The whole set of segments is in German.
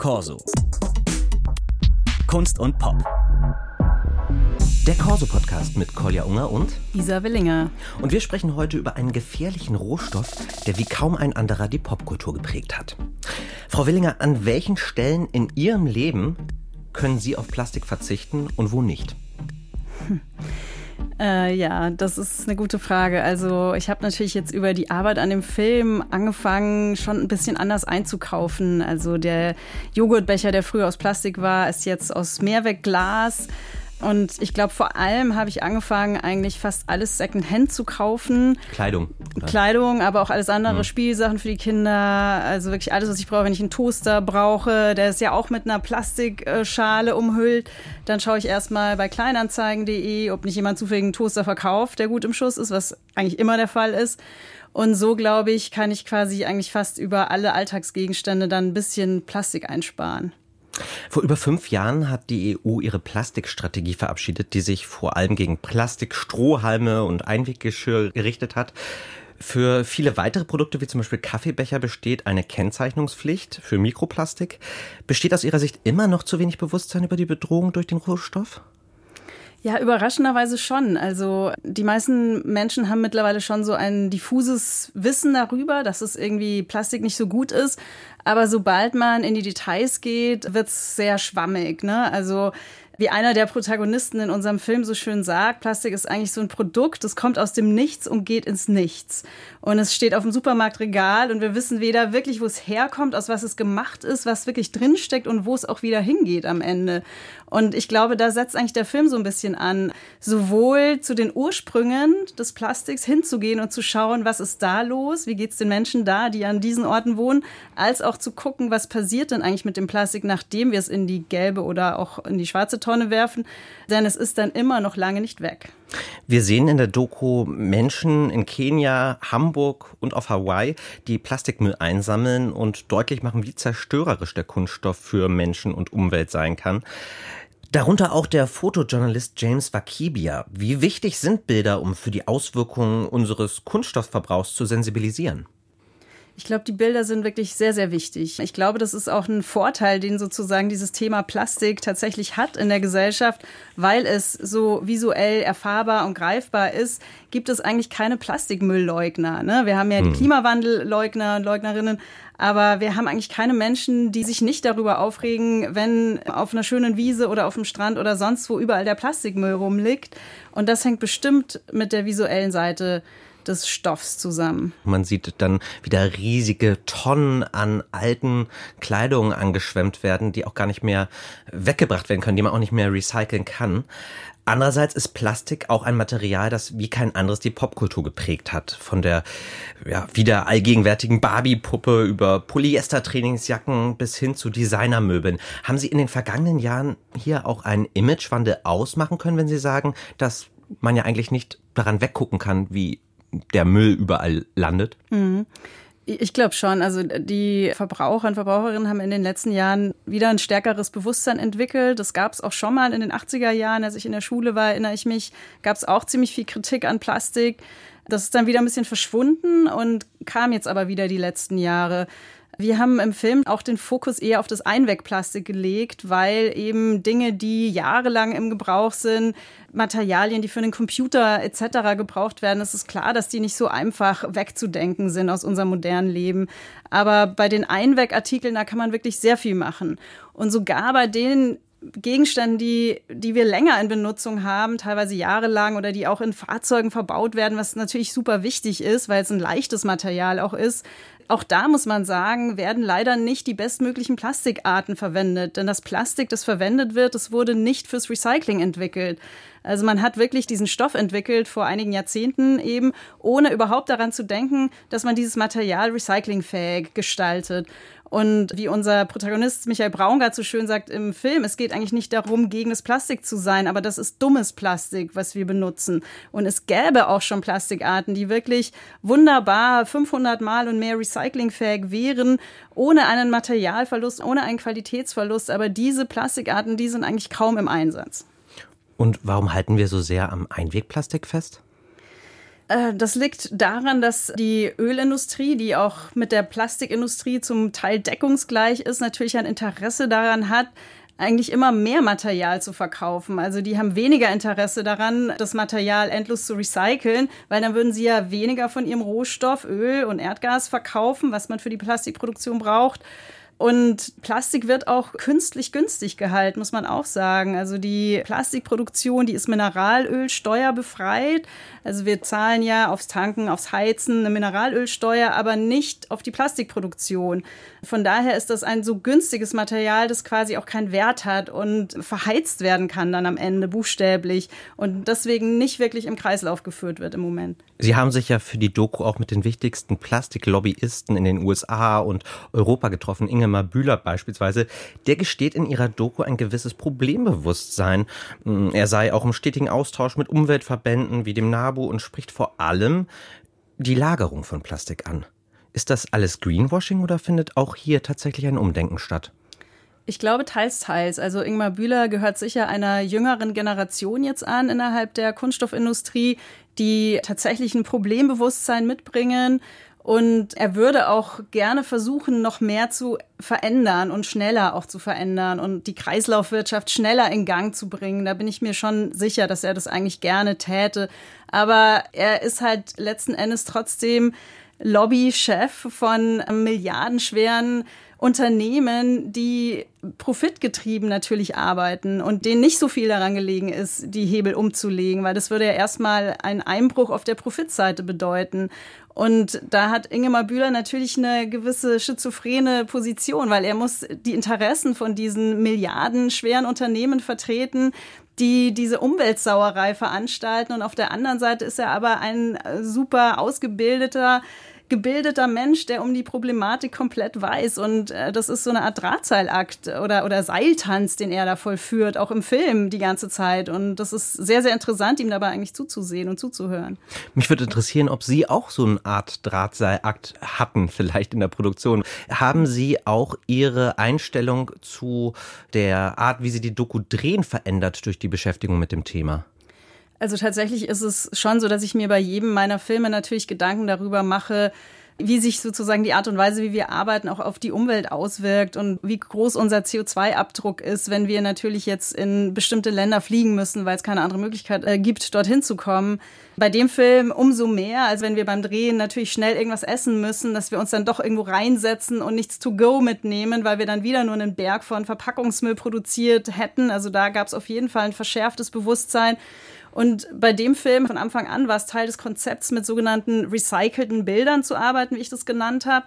Corso. Kunst und Pop. Der Corso-Podcast mit Kolja Unger und Isa Willinger. Und wir sprechen heute über einen gefährlichen Rohstoff, der wie kaum ein anderer die Popkultur geprägt hat. Frau Willinger, an welchen Stellen in Ihrem Leben können Sie auf Plastik verzichten und wo nicht? Äh, ja, das ist eine gute Frage. Also ich habe natürlich jetzt über die Arbeit an dem Film angefangen, schon ein bisschen anders einzukaufen. Also der Joghurtbecher, der früher aus Plastik war, ist jetzt aus Mehrwegglas. Und ich glaube, vor allem habe ich angefangen, eigentlich fast alles Secondhand zu kaufen. Kleidung. Oder? Kleidung, aber auch alles andere, mhm. Spielsachen für die Kinder. Also wirklich alles, was ich brauche. Wenn ich einen Toaster brauche, der ist ja auch mit einer Plastikschale umhüllt, dann schaue ich erstmal bei kleinanzeigen.de, ob nicht jemand zufällig einen Toaster verkauft, der gut im Schuss ist, was eigentlich immer der Fall ist. Und so, glaube ich, kann ich quasi eigentlich fast über alle Alltagsgegenstände dann ein bisschen Plastik einsparen. Vor über fünf Jahren hat die EU ihre Plastikstrategie verabschiedet, die sich vor allem gegen Plastik, Strohhalme und Einweggeschirr gerichtet hat. Für viele weitere Produkte, wie zum Beispiel Kaffeebecher, besteht eine Kennzeichnungspflicht für Mikroplastik. Besteht aus Ihrer Sicht immer noch zu wenig Bewusstsein über die Bedrohung durch den Rohstoff? Ja, überraschenderweise schon. Also die meisten Menschen haben mittlerweile schon so ein diffuses Wissen darüber, dass es irgendwie Plastik nicht so gut ist. Aber sobald man in die Details geht, wird's sehr schwammig. Ne? Also wie einer der Protagonisten in unserem Film so schön sagt, Plastik ist eigentlich so ein Produkt, das kommt aus dem Nichts und geht ins Nichts. Und es steht auf dem Supermarktregal und wir wissen weder wirklich, wo es herkommt, aus was es gemacht ist, was wirklich drinsteckt und wo es auch wieder hingeht am Ende. Und ich glaube, da setzt eigentlich der Film so ein bisschen an, sowohl zu den Ursprüngen des Plastiks hinzugehen und zu schauen, was ist da los, wie geht es den Menschen da, die an diesen Orten wohnen, als auch zu gucken, was passiert denn eigentlich mit dem Plastik, nachdem wir es in die gelbe oder auch in die schwarze Tonne Tonne werfen, denn es ist dann immer noch lange nicht weg. Wir sehen in der Doku Menschen in Kenia, Hamburg und auf Hawaii, die Plastikmüll einsammeln und deutlich machen, wie zerstörerisch der Kunststoff für Menschen und Umwelt sein kann. Darunter auch der Fotojournalist James Wakibia. Wie wichtig sind Bilder, um für die Auswirkungen unseres Kunststoffverbrauchs zu sensibilisieren? Ich glaube, die Bilder sind wirklich sehr, sehr wichtig. Ich glaube, das ist auch ein Vorteil, den sozusagen dieses Thema Plastik tatsächlich hat in der Gesellschaft, weil es so visuell erfahrbar und greifbar ist, gibt es eigentlich keine Plastikmüllleugner. Ne? Wir haben ja die hm. Klimawandelleugner und Leugnerinnen, aber wir haben eigentlich keine Menschen, die sich nicht darüber aufregen, wenn auf einer schönen Wiese oder auf dem Strand oder sonst wo überall der Plastikmüll rumliegt. Und das hängt bestimmt mit der visuellen Seite des Stoffs zusammen. Man sieht dann wieder riesige Tonnen an alten Kleidungen angeschwemmt werden, die auch gar nicht mehr weggebracht werden können, die man auch nicht mehr recyceln kann. Andererseits ist Plastik auch ein Material, das wie kein anderes die Popkultur geprägt hat. Von der ja, wieder allgegenwärtigen Barbie-Puppe über Polyester-Trainingsjacken bis hin zu Designermöbeln. Haben Sie in den vergangenen Jahren hier auch einen Imagewandel ausmachen können, wenn Sie sagen, dass man ja eigentlich nicht daran weggucken kann, wie der Müll überall landet? Mhm. Ich glaube schon. Also die Verbraucher und Verbraucherinnen haben in den letzten Jahren wieder ein stärkeres Bewusstsein entwickelt. Das gab es auch schon mal in den 80er Jahren, als ich in der Schule war, erinnere ich mich, gab es auch ziemlich viel Kritik an Plastik. Das ist dann wieder ein bisschen verschwunden und kam jetzt aber wieder die letzten Jahre. Wir haben im Film auch den Fokus eher auf das Einwegplastik gelegt, weil eben Dinge, die jahrelang im Gebrauch sind, Materialien, die für einen Computer etc. gebraucht werden, es ist klar, dass die nicht so einfach wegzudenken sind aus unserem modernen Leben. Aber bei den Einwegartikeln, da kann man wirklich sehr viel machen. Und sogar bei den Gegenständen, die, die wir länger in Benutzung haben, teilweise jahrelang oder die auch in Fahrzeugen verbaut werden, was natürlich super wichtig ist, weil es ein leichtes Material auch ist, auch da muss man sagen, werden leider nicht die bestmöglichen Plastikarten verwendet. Denn das Plastik, das verwendet wird, das wurde nicht fürs Recycling entwickelt. Also man hat wirklich diesen Stoff entwickelt vor einigen Jahrzehnten eben, ohne überhaupt daran zu denken, dass man dieses Material recyclingfähig gestaltet. Und wie unser Protagonist Michael Braungart so schön sagt im Film, es geht eigentlich nicht darum, gegen das Plastik zu sein, aber das ist dummes Plastik, was wir benutzen. Und es gäbe auch schon Plastikarten, die wirklich wunderbar 500 Mal und mehr recyclingfähig wären, ohne einen Materialverlust, ohne einen Qualitätsverlust. Aber diese Plastikarten, die sind eigentlich kaum im Einsatz. Und warum halten wir so sehr am Einwegplastik fest? Äh, das liegt daran, dass die Ölindustrie, die auch mit der Plastikindustrie zum Teil deckungsgleich ist, natürlich ein Interesse daran hat, eigentlich immer mehr Material zu verkaufen. Also die haben weniger Interesse daran, das Material endlos zu recyceln, weil dann würden sie ja weniger von ihrem Rohstoff Öl und Erdgas verkaufen, was man für die Plastikproduktion braucht. Und Plastik wird auch künstlich günstig gehalten, muss man auch sagen. Also die Plastikproduktion, die ist Mineralölsteuer befreit. Also wir zahlen ja aufs Tanken, aufs Heizen eine Mineralölsteuer, aber nicht auf die Plastikproduktion. Von daher ist das ein so günstiges Material, das quasi auch keinen Wert hat und verheizt werden kann dann am Ende buchstäblich und deswegen nicht wirklich im Kreislauf geführt wird im Moment. Sie haben sich ja für die Doku auch mit den wichtigsten Plastiklobbyisten in den USA und Europa getroffen. Inge Waldemar Bühler beispielsweise, der gesteht in ihrer Doku ein gewisses Problembewusstsein. Mm, er sei auch im stetigen Austausch mit Umweltverbänden wie dem NABU und spricht vor allem die Lagerung von Plastik an. Ist das alles Greenwashing oder findet auch hier tatsächlich ein Umdenken statt? Ich glaube teils, teils. Also Ingmar Bühler gehört sicher einer jüngeren Generation jetzt an innerhalb der Kunststoffindustrie, die tatsächlich ein Problembewusstsein mitbringen und er würde auch gerne versuchen, noch mehr zu verändern und schneller auch zu verändern und die Kreislaufwirtschaft schneller in Gang zu bringen. Da bin ich mir schon sicher, dass er das eigentlich gerne täte. Aber er ist halt letzten Endes trotzdem Lobbychef von milliardenschweren Unternehmen, die profitgetrieben natürlich arbeiten und denen nicht so viel daran gelegen ist, die Hebel umzulegen, weil das würde ja erstmal einen Einbruch auf der Profitseite bedeuten. Und da hat Ingemar Bühler natürlich eine gewisse schizophrene Position, weil er muss die Interessen von diesen milliardenschweren Unternehmen vertreten, die diese Umweltsauerei veranstalten. Und auf der anderen Seite ist er aber ein super ausgebildeter gebildeter Mensch, der um die Problematik komplett weiß. Und äh, das ist so eine Art Drahtseilakt oder, oder Seiltanz, den er da vollführt, auch im Film die ganze Zeit. Und das ist sehr, sehr interessant, ihm dabei eigentlich zuzusehen und zuzuhören. Mich würde interessieren, ob Sie auch so eine Art Drahtseilakt hatten, vielleicht in der Produktion. Haben Sie auch Ihre Einstellung zu der Art, wie Sie die Doku drehen, verändert durch die Beschäftigung mit dem Thema? Also tatsächlich ist es schon so, dass ich mir bei jedem meiner Filme natürlich Gedanken darüber mache, wie sich sozusagen die Art und Weise, wie wir arbeiten, auch auf die Umwelt auswirkt und wie groß unser CO2-Abdruck ist, wenn wir natürlich jetzt in bestimmte Länder fliegen müssen, weil es keine andere Möglichkeit äh, gibt, dorthin zu kommen. Bei dem Film umso mehr, als wenn wir beim Drehen natürlich schnell irgendwas essen müssen, dass wir uns dann doch irgendwo reinsetzen und nichts to go mitnehmen, weil wir dann wieder nur einen Berg von Verpackungsmüll produziert hätten. Also da gab es auf jeden Fall ein verschärftes Bewusstsein. Und bei dem Film von Anfang an war es Teil des Konzepts, mit sogenannten recycelten Bildern zu arbeiten, wie ich das genannt habe.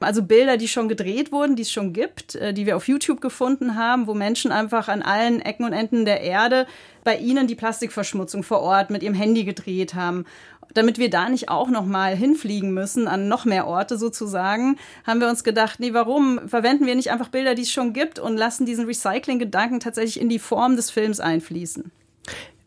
Also Bilder, die schon gedreht wurden, die es schon gibt, äh, die wir auf YouTube gefunden haben, wo Menschen einfach an allen Ecken und Enden der Erde bei ihnen die Plastikverschmutzung vor Ort mit ihrem Handy gedreht haben. Damit wir da nicht auch noch mal hinfliegen müssen an noch mehr Orte sozusagen, haben wir uns gedacht, nee, warum verwenden wir nicht einfach Bilder, die es schon gibt und lassen diesen Recycling-Gedanken tatsächlich in die Form des Films einfließen?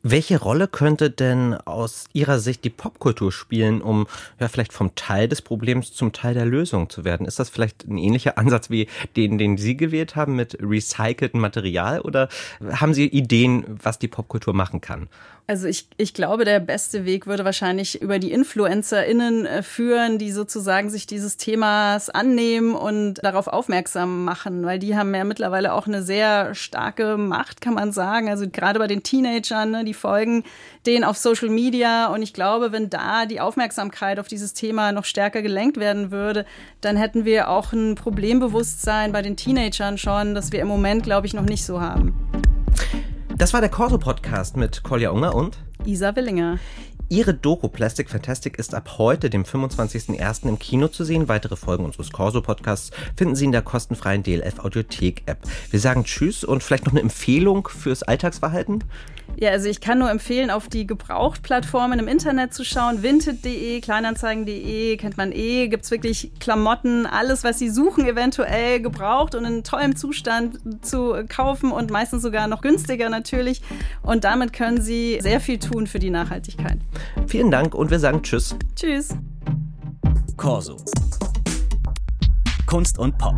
Welche Rolle könnte denn aus Ihrer Sicht die Popkultur spielen, um ja vielleicht vom Teil des Problems zum Teil der Lösung zu werden? Ist das vielleicht ein ähnlicher Ansatz wie den, den Sie gewählt haben mit recyceltem Material oder haben Sie Ideen, was die Popkultur machen kann? Also ich, ich glaube, der beste Weg würde wahrscheinlich über die InfluencerInnen äh, führen, die sozusagen sich dieses Themas annehmen und darauf aufmerksam machen, weil die haben ja mittlerweile auch eine sehr starke Macht, kann man sagen. Also gerade bei den Teenagern, ne, die folgen denen auf Social Media und ich glaube, wenn da die Aufmerksamkeit auf dieses Thema noch stärker gelenkt werden würde, dann hätten wir auch ein Problembewusstsein bei den Teenagern schon, das wir im Moment, glaube ich, noch nicht so haben. Das war der Corso-Podcast mit Kolja Unger und Isa Willinger. Ihre Doku Plastic Fantastic ist ab heute, dem 25.01. im Kino zu sehen. Weitere Folgen unseres Corso-Podcasts finden Sie in der kostenfreien DLF Audiothek-App. Wir sagen Tschüss und vielleicht noch eine Empfehlung fürs Alltagsverhalten? Ja, also ich kann nur empfehlen, auf die Gebrauchtplattformen im Internet zu schauen. Vinted.de, Kleinanzeigen.de, kennt man eh, gibt es wirklich Klamotten, alles, was Sie suchen, eventuell gebraucht und in tollem Zustand zu kaufen und meistens sogar noch günstiger natürlich. Und damit können Sie sehr viel tun für die Nachhaltigkeit. Vielen Dank und wir sagen Tschüss. Tschüss. Corso. Kunst und Pop.